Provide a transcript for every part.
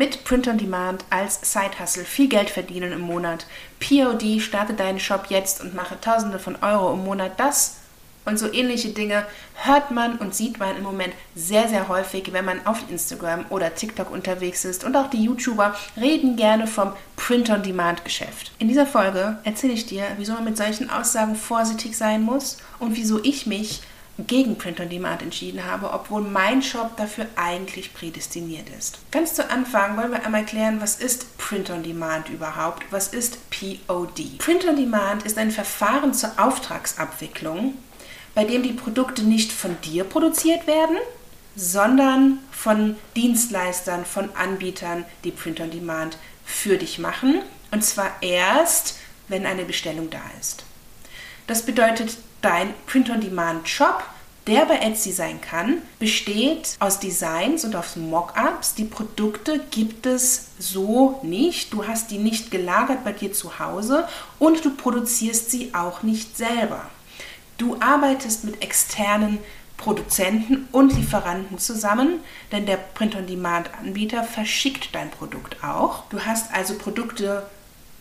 Mit Print on Demand als Side-Hustle viel Geld verdienen im Monat. POD, starte deinen Shop jetzt und mache Tausende von Euro im Monat. Das und so ähnliche Dinge hört man und sieht man im Moment sehr, sehr häufig, wenn man auf Instagram oder TikTok unterwegs ist. Und auch die YouTuber reden gerne vom Print-on-Demand-Geschäft. In dieser Folge erzähle ich dir, wieso man mit solchen Aussagen vorsichtig sein muss und wieso ich mich gegen Print on Demand entschieden habe, obwohl mein Shop dafür eigentlich prädestiniert ist. Ganz zu Anfang wollen wir einmal klären, was ist Print on Demand überhaupt? Was ist POD? Print on Demand ist ein Verfahren zur Auftragsabwicklung, bei dem die Produkte nicht von dir produziert werden, sondern von Dienstleistern, von Anbietern, die Print on Demand für dich machen. Und zwar erst, wenn eine Bestellung da ist. Das bedeutet, dein Print-on-Demand-Shop, der bei Etsy sein kann, besteht aus Designs und aus Mockups. Die Produkte gibt es so nicht. Du hast die nicht gelagert bei dir zu Hause und du produzierst sie auch nicht selber. Du arbeitest mit externen Produzenten und Lieferanten zusammen, denn der Print-on-Demand-Anbieter verschickt dein Produkt auch. Du hast also Produkte,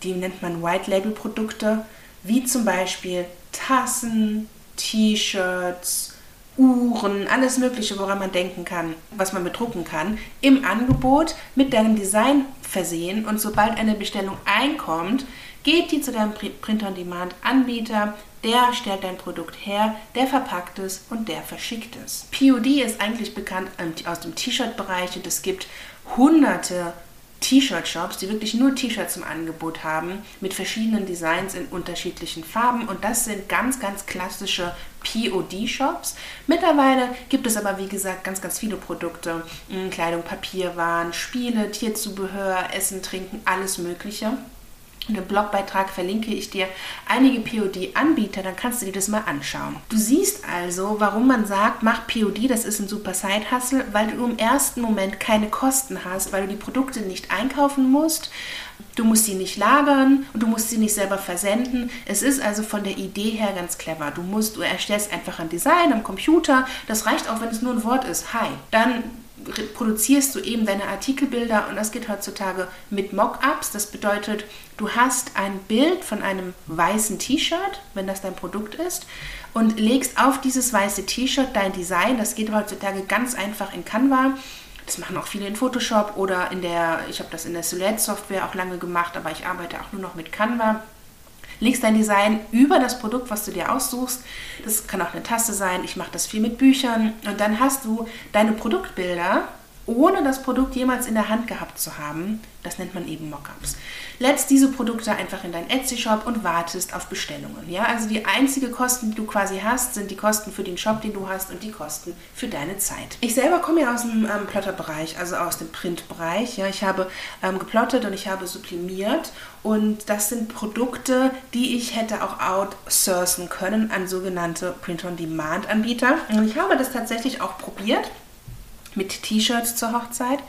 die nennt man White-Label-Produkte, wie zum Beispiel Tassen, T-Shirts, Uhren, alles Mögliche, woran man denken kann, was man bedrucken kann, im Angebot mit deinem Design versehen. Und sobald eine Bestellung einkommt, geht die zu deinem Print-on-Demand-Anbieter, der stellt dein Produkt her, der verpackt es und der verschickt es. POD ist eigentlich bekannt aus dem T-Shirt-Bereich und es gibt hunderte T-Shirt-Shops, die wirklich nur T-Shirts im Angebot haben, mit verschiedenen Designs in unterschiedlichen Farben. Und das sind ganz, ganz klassische POD-Shops. Mittlerweile gibt es aber, wie gesagt, ganz, ganz viele Produkte. Hm, Kleidung, Papierwaren, Spiele, Tierzubehör, Essen, Trinken, alles Mögliche. In dem Blogbeitrag verlinke ich dir einige POD-Anbieter, dann kannst du dir das mal anschauen. Du siehst also, warum man sagt, mach POD, das ist ein super Side-Hustle, weil du im ersten Moment keine Kosten hast, weil du die Produkte nicht einkaufen musst, du musst sie nicht lagern und du musst sie nicht selber versenden. Es ist also von der Idee her ganz clever. Du musst, du erstellst einfach ein Design am Computer, das reicht auch, wenn es nur ein Wort ist. Hi. Dann produzierst du eben deine Artikelbilder und das geht heutzutage mit Mockups. Das bedeutet, du hast ein Bild von einem weißen T-Shirt, wenn das dein Produkt ist, und legst auf dieses weiße T-Shirt dein Design. Das geht heutzutage ganz einfach in Canva. Das machen auch viele in Photoshop oder in der, ich habe das in der Silhouette Software auch lange gemacht, aber ich arbeite auch nur noch mit Canva legst dein Design über das Produkt, was du dir aussuchst. Das kann auch eine Tasse sein. Ich mache das viel mit Büchern. Und dann hast du deine Produktbilder, ohne das Produkt jemals in der Hand gehabt zu haben. Das nennt man eben Mockups lädst diese Produkte einfach in deinen Etsy-Shop und wartest auf Bestellungen. Ja, also die einzige Kosten, die du quasi hast, sind die Kosten für den Shop, den du hast und die Kosten für deine Zeit. Ich selber komme ja aus dem ähm, Plotter-Bereich, also aus dem Print-Bereich. Ja, ich habe ähm, geplottet und ich habe sublimiert und das sind Produkte, die ich hätte auch outsourcen können an sogenannte Print-on-Demand-Anbieter. Und ich habe das tatsächlich auch probiert mit T-Shirts zur Hochzeit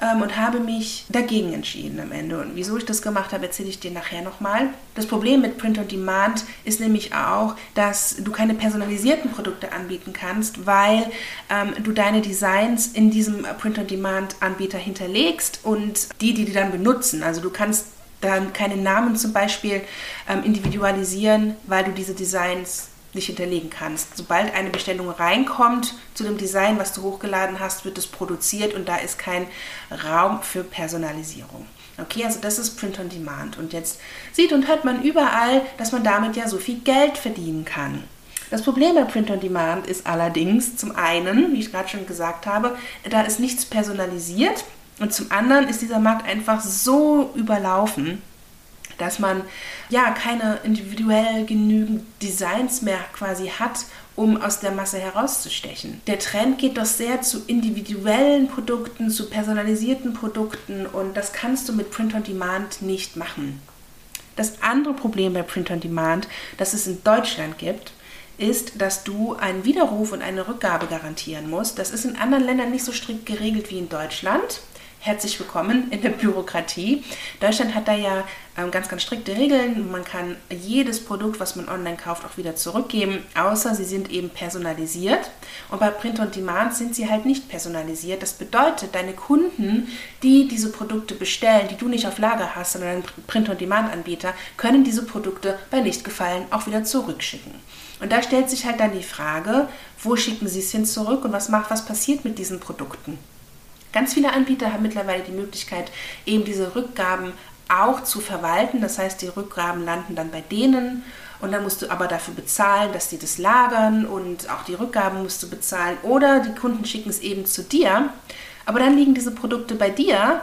ähm, und habe mich dagegen entschieden am Ende. Und wieso ich das gemacht habe, erzähle ich dir nachher nochmal. Das Problem mit Print on Demand ist nämlich auch, dass du keine personalisierten Produkte anbieten kannst, weil ähm, du deine Designs in diesem Print on Demand Anbieter hinterlegst und die, die die dann benutzen. Also du kannst dann keine Namen zum Beispiel ähm, individualisieren, weil du diese Designs nicht hinterlegen kannst. Sobald eine Bestellung reinkommt zu dem Design, was du hochgeladen hast, wird es produziert und da ist kein Raum für Personalisierung. Okay, also das ist Print on Demand. Und jetzt sieht und hört man überall, dass man damit ja so viel Geld verdienen kann. Das Problem bei Print on Demand ist allerdings zum einen, wie ich gerade schon gesagt habe, da ist nichts personalisiert und zum anderen ist dieser Markt einfach so überlaufen, dass man ja keine individuell genügend Designs mehr quasi hat, um aus der Masse herauszustechen. Der Trend geht doch sehr zu individuellen Produkten, zu personalisierten Produkten und das kannst du mit Print on Demand nicht machen. Das andere Problem bei Print on Demand, das es in Deutschland gibt, ist, dass du einen Widerruf und eine Rückgabe garantieren musst. Das ist in anderen Ländern nicht so strikt geregelt wie in Deutschland. Herzlich willkommen in der Bürokratie. Deutschland hat da ja ähm, ganz, ganz strikte Regeln. Man kann jedes Produkt, was man online kauft, auch wieder zurückgeben, außer sie sind eben personalisiert. Und bei Print on Demand sind sie halt nicht personalisiert. Das bedeutet, deine Kunden, die diese Produkte bestellen, die du nicht auf Lager hast, sondern ein Print on Demand Anbieter, können diese Produkte bei Lichtgefallen auch wieder zurückschicken. Und da stellt sich halt dann die Frage, wo schicken sie es hin zurück und was macht, was passiert mit diesen Produkten? Ganz viele Anbieter haben mittlerweile die Möglichkeit, eben diese Rückgaben auch zu verwalten. Das heißt, die Rückgaben landen dann bei denen und dann musst du aber dafür bezahlen, dass die das lagern und auch die Rückgaben musst du bezahlen oder die Kunden schicken es eben zu dir. Aber dann liegen diese Produkte bei dir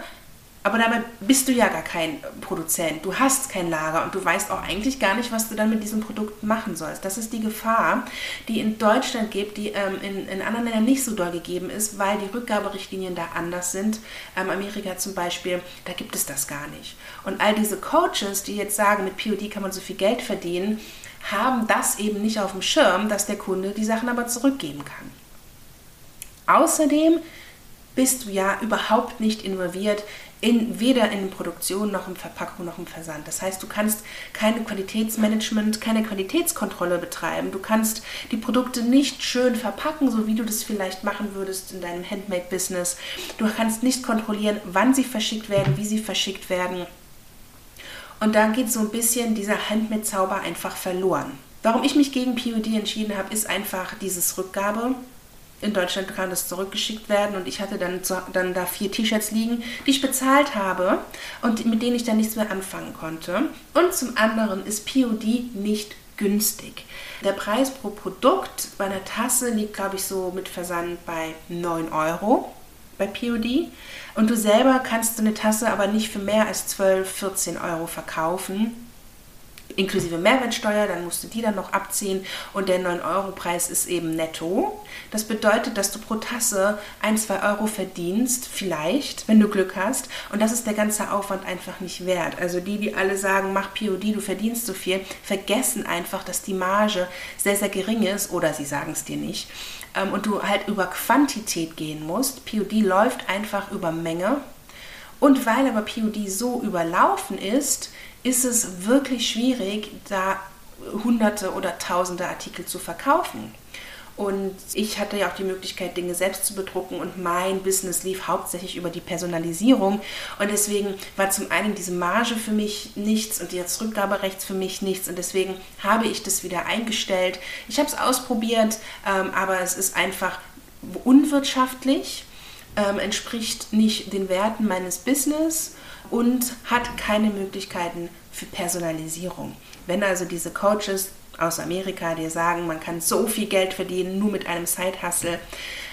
aber dabei bist du ja gar kein Produzent. Du hast kein Lager und du weißt auch eigentlich gar nicht, was du dann mit diesem Produkt machen sollst. Das ist die Gefahr, die in Deutschland gibt, die ähm, in, in anderen Ländern nicht so doll gegeben ist, weil die Rückgaberichtlinien da anders sind. Ähm, Amerika zum Beispiel, da gibt es das gar nicht. Und all diese Coaches, die jetzt sagen, mit POD kann man so viel Geld verdienen, haben das eben nicht auf dem Schirm, dass der Kunde die Sachen aber zurückgeben kann. Außerdem bist du ja überhaupt nicht involviert in, weder in Produktion noch in Verpackung noch im Versand. Das heißt, du kannst keine Qualitätsmanagement, keine Qualitätskontrolle betreiben. Du kannst die Produkte nicht schön verpacken, so wie du das vielleicht machen würdest in deinem Handmade-Business. Du kannst nicht kontrollieren, wann sie verschickt werden, wie sie verschickt werden. Und da geht so ein bisschen dieser Handmade-Zauber einfach verloren. Warum ich mich gegen POD entschieden habe, ist einfach dieses Rückgabe in Deutschland kann das zurückgeschickt werden und ich hatte dann, dann da vier T-Shirts liegen, die ich bezahlt habe und mit denen ich dann nichts mehr anfangen konnte. Und zum anderen ist POD nicht günstig. Der Preis pro Produkt bei einer Tasse liegt, glaube ich, so mit Versand bei 9 Euro bei POD. Und du selber kannst so eine Tasse aber nicht für mehr als 12, 14 Euro verkaufen inklusive Mehrwertsteuer, dann musst du die dann noch abziehen und der 9-Euro-Preis ist eben netto. Das bedeutet, dass du pro Tasse 1, 2 Euro verdienst, vielleicht, wenn du Glück hast und das ist der ganze Aufwand einfach nicht wert. Also die, die alle sagen, mach POD, du verdienst so viel, vergessen einfach, dass die Marge sehr, sehr gering ist oder sie sagen es dir nicht ähm, und du halt über Quantität gehen musst. POD läuft einfach über Menge und weil aber POD so überlaufen ist, ist es wirklich schwierig, da hunderte oder tausende Artikel zu verkaufen. Und ich hatte ja auch die Möglichkeit, Dinge selbst zu bedrucken und mein Business lief hauptsächlich über die Personalisierung. Und deswegen war zum einen diese Marge für mich nichts und das Rückgaberecht für mich nichts. Und deswegen habe ich das wieder eingestellt. Ich habe es ausprobiert, ähm, aber es ist einfach unwirtschaftlich, ähm, entspricht nicht den Werten meines Business und hat keine Möglichkeiten für Personalisierung. Wenn also diese Coaches aus Amerika dir sagen, man kann so viel Geld verdienen nur mit einem Side-Hustle,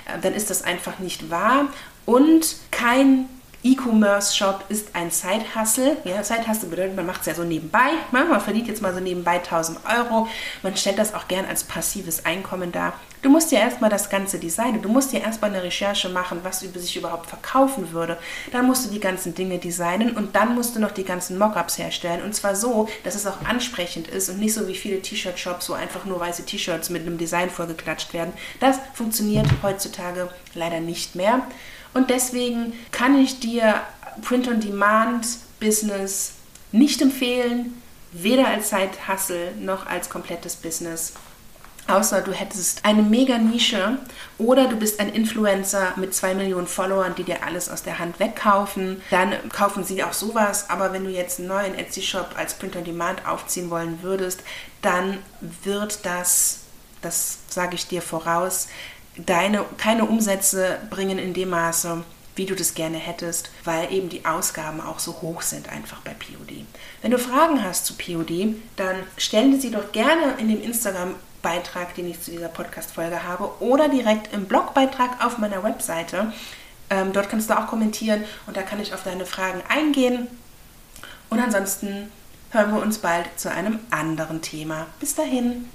äh, dann ist das einfach nicht wahr und kein E-Commerce-Shop ist ein Side-Hustle. Ja, Side-Hustle bedeutet, man macht es ja so nebenbei. Ne? Man verdient jetzt mal so nebenbei 1000 Euro. Man stellt das auch gern als passives Einkommen dar. Du musst ja erstmal das Ganze designen. Du musst ja erstmal eine Recherche machen, was über sich überhaupt verkaufen würde. Dann musst du die ganzen Dinge designen und dann musst du noch die ganzen Mockups herstellen. Und zwar so, dass es auch ansprechend ist und nicht so wie viele T-Shirt-Shops, wo einfach nur weiße T-Shirts mit einem Design vorgeklatscht werden. Das funktioniert heutzutage leider nicht mehr. Und deswegen kann ich dir Print-on-Demand-Business nicht empfehlen, weder als Side-Hustle noch als komplettes Business. Außer du hättest eine mega Nische oder du bist ein Influencer mit zwei Millionen Followern, die dir alles aus der Hand wegkaufen. Dann kaufen sie auch sowas. Aber wenn du jetzt einen neuen Etsy-Shop als Print on Demand aufziehen wollen würdest, dann wird das, das sage ich dir voraus, deine, keine Umsätze bringen in dem Maße, wie du das gerne hättest, weil eben die Ausgaben auch so hoch sind einfach bei POD. Wenn du Fragen hast zu POD, dann stellen sie doch gerne in dem Instagram-Beitrag, den ich zu dieser Podcast-Folge habe, oder direkt im Blogbeitrag auf meiner Webseite. Ähm, dort kannst du auch kommentieren und da kann ich auf deine Fragen eingehen. Und ansonsten hören wir uns bald zu einem anderen Thema. Bis dahin.